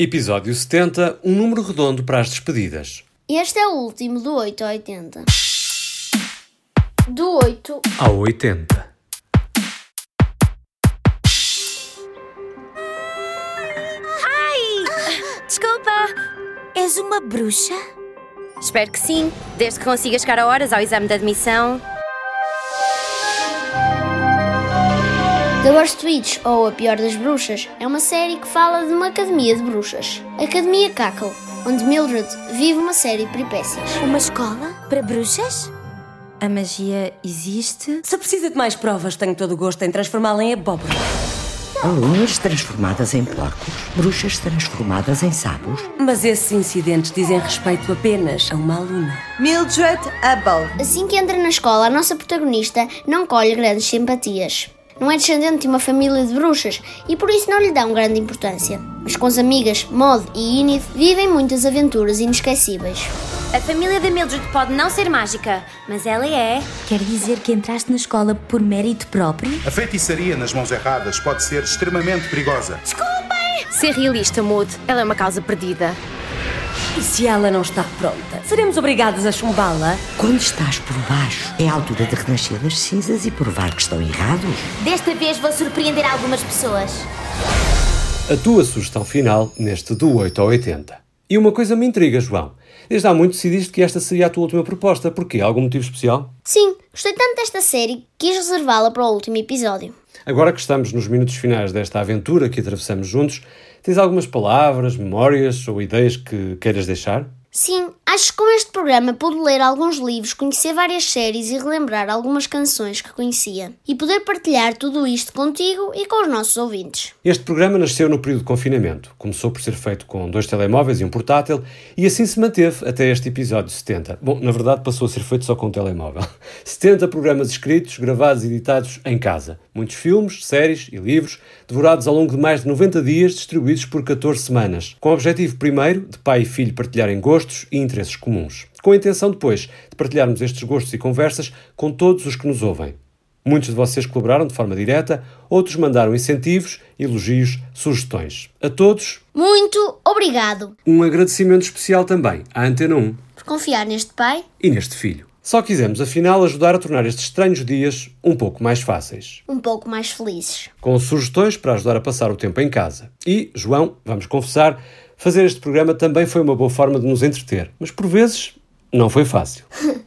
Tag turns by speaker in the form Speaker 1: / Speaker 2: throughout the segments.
Speaker 1: Episódio 70, um número redondo para as despedidas.
Speaker 2: Este é o último do 8 ao 80. Do 8
Speaker 1: Ao 80.
Speaker 3: Desculpa, és uma bruxa?
Speaker 4: Espero que sim, desde que consiga chegar a horas ao exame de admissão.
Speaker 2: The Worst Witch, ou A Pior das Bruxas, é uma série que fala de uma academia de bruxas. Academia Cackle, onde Mildred vive uma série de peripécias.
Speaker 3: Uma escola para bruxas? A magia existe?
Speaker 5: Se precisa de mais provas, tenho todo o gosto em transformá-la em abóbora.
Speaker 6: Alunas transformadas em porcos, bruxas transformadas em sabos.
Speaker 5: Mas esses incidentes dizem respeito apenas a uma aluna.
Speaker 7: Mildred Abel.
Speaker 2: Assim que entra na escola, a nossa protagonista não colhe grandes simpatias. Não é descendente de uma família de bruxas e por isso não lhe dão grande importância. Mas com as amigas Maud e Enid vivem muitas aventuras inesquecíveis.
Speaker 4: A família da Mildred pode não ser mágica, mas ela é.
Speaker 3: Quer dizer que entraste na escola por mérito próprio?
Speaker 8: A feitiçaria nas mãos erradas pode ser extremamente perigosa.
Speaker 4: Ser realista, Mood. Ela é uma causa perdida.
Speaker 5: E se ela não está pronta? Seremos obrigadas a chumbá-la?
Speaker 6: Quando estás por baixo, é a altura de renascer das cinzas e provar que estão errados.
Speaker 3: Desta vez vou surpreender algumas pessoas.
Speaker 1: A tua sugestão final neste do 8 ao 80. E uma coisa me intriga, João. Desde há muito decidiste que esta seria a tua última proposta. Porquê? Algum motivo especial?
Speaker 2: Sim, gostei tanto desta série que quis reservá-la para o último episódio.
Speaker 1: Agora que estamos nos minutos finais desta aventura que atravessamos juntos, tens algumas palavras, memórias ou ideias que queiras deixar?
Speaker 2: Sim, acho que com este programa pude ler alguns livros, conhecer várias séries e relembrar algumas canções que conhecia. E poder partilhar tudo isto contigo e com os nossos ouvintes.
Speaker 1: Este programa nasceu no período de confinamento. Começou por ser feito com dois telemóveis e um portátil e assim se manteve até este episódio 70. Bom, na verdade passou a ser feito só com um telemóvel. 70 programas escritos, gravados e editados em casa. Muitos filmes, séries e livros, devorados ao longo de mais de 90 dias, distribuídos por 14 semanas. Com o objetivo, primeiro, de pai e filho partilharem gostos e interesses comuns. Com a intenção, depois, de partilharmos estes gostos e conversas com todos os que nos ouvem. Muitos de vocês colaboraram de forma direta, outros mandaram incentivos, elogios, sugestões. A todos,
Speaker 2: Muito obrigado
Speaker 1: um agradecimento especial também à Antena 1
Speaker 2: por confiar neste pai.
Speaker 1: e neste filho. Só quisemos, afinal, ajudar a tornar estes estranhos dias um pouco mais fáceis.
Speaker 2: um pouco mais felizes.
Speaker 1: Com sugestões para ajudar a passar o tempo em casa. E, João, vamos confessar, fazer este programa também foi uma boa forma de nos entreter. Mas, por vezes, não foi fácil.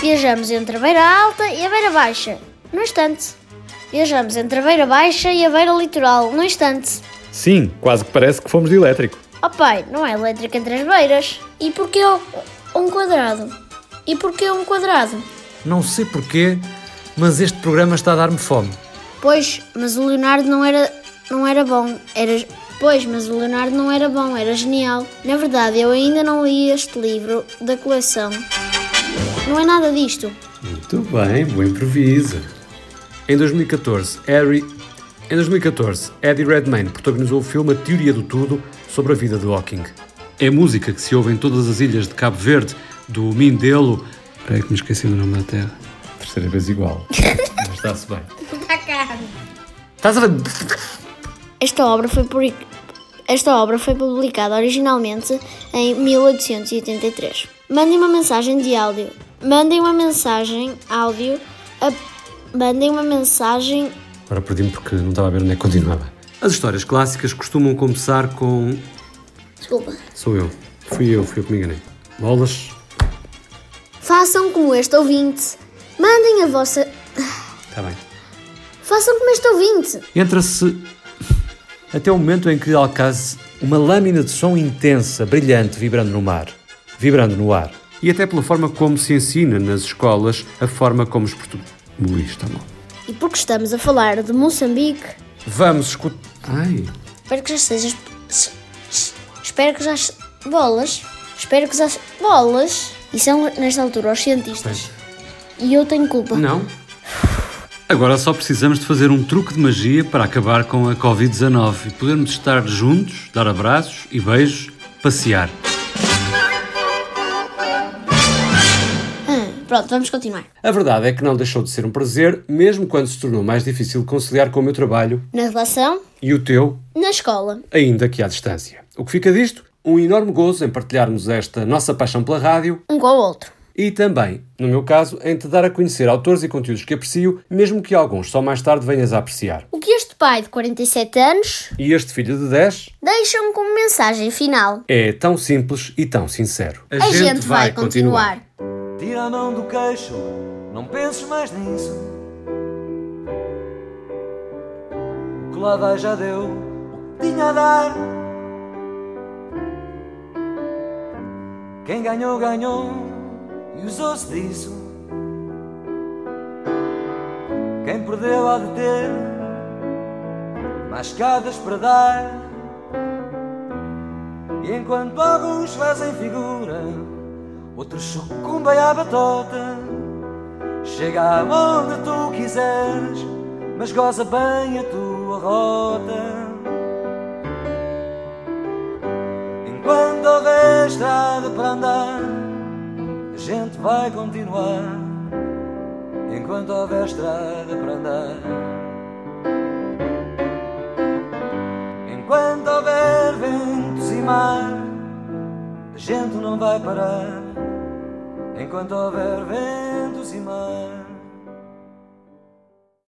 Speaker 2: Viajamos entre a beira alta e a beira baixa, no instante. Viajamos entre a beira baixa e a beira litoral, no instante.
Speaker 1: Sim, quase que parece que fomos de elétrico.
Speaker 2: Oh pai, não é elétrica entre as beiras. E porquê um quadrado? E porquê um quadrado?
Speaker 9: Não sei porquê, mas este programa está a dar-me fome.
Speaker 2: Pois, mas o Leonardo não era, não era bom. Era, pois, mas o Leonardo não era bom, era genial. Na verdade, eu ainda não li este livro da coleção. Não é nada disto.
Speaker 1: Muito bem, bom improviso. Em 2014, Harry... Em 2014, Eddie Redmayne protagonizou o filme A Teoria do Tudo sobre a vida de Hawking. É música que se ouve em todas as ilhas de Cabo Verde, do Mindelo... Espera aí que me esqueci do nome da terra. Terceira vez igual. Mas está-se bem. Estás a ver?
Speaker 2: Esta obra foi por- Esta obra foi publicada originalmente em 1883. Mandem uma mensagem de áudio. Mandem uma mensagem áudio. A... Mandem uma mensagem.
Speaker 1: Agora perdi-me porque não estava a ver onde é que continuava. As histórias clássicas costumam começar com...
Speaker 2: Desculpa.
Speaker 1: Sou eu. Fui eu, fui eu que me enganei. Bolas.
Speaker 2: Façam como este ouvinte. Mandem a vossa.
Speaker 1: Está bem.
Speaker 2: Façam como este ouvinte.
Speaker 1: Entra-se até o momento em que alcance uma lâmina de som intensa, brilhante, vibrando no mar. Vibrando no ar. E até pela forma como se ensina nas escolas, a forma como os portugueses... Está mal.
Speaker 2: E porque estamos a falar de Moçambique,
Speaker 1: Vamos escutar... Ai...
Speaker 2: espero que já sejas. Espero que já. se- Bolas. Espero que já. Bolas. E são, nesta altura, os cientistas. E eu tenho culpa.
Speaker 1: Não. Agora só precisamos de fazer um truque de magia para acabar com a Covid-19 e podermos estar juntos, dar abraços e beijos, passear.
Speaker 2: Pronto, vamos continuar.
Speaker 1: A verdade é que não deixou de ser um prazer, mesmo quando se tornou mais difícil conciliar com o meu trabalho
Speaker 2: Na relação,
Speaker 1: e o teu,
Speaker 2: na escola.
Speaker 1: ainda que à distância. O que fica disto? Um enorme gozo em partilharmos esta nossa paixão pela rádio
Speaker 2: Um com o outro.
Speaker 1: E também, no meu caso, em te dar a conhecer autores e conteúdos que aprecio, mesmo que alguns só mais tarde venhas a apreciar.
Speaker 2: O que este pai de 47 anos
Speaker 1: E este filho de 10
Speaker 2: deixa-me como mensagem final.
Speaker 1: é tão simples e tão sincero.
Speaker 2: A, gente, vai continuar.
Speaker 10: Tira a mão do queixo, não penses mais nisso. O que lá vai já deu o que tinha a dar. Quem ganhou, ganhou e usou-se disso. Quem perdeu há de ter mais escadas para dar. E enquanto alguns fazem figura, outros sucumbem à batota. Chega aonde tu quiseres, mas goza bem a tua rota. Enquanto houver estrada para andar, gente vai continuar. Enquanto houver estrada para andar. Enquanto houver ventos e mar, a gente não vai parar. Enquanto houver ventos e mar.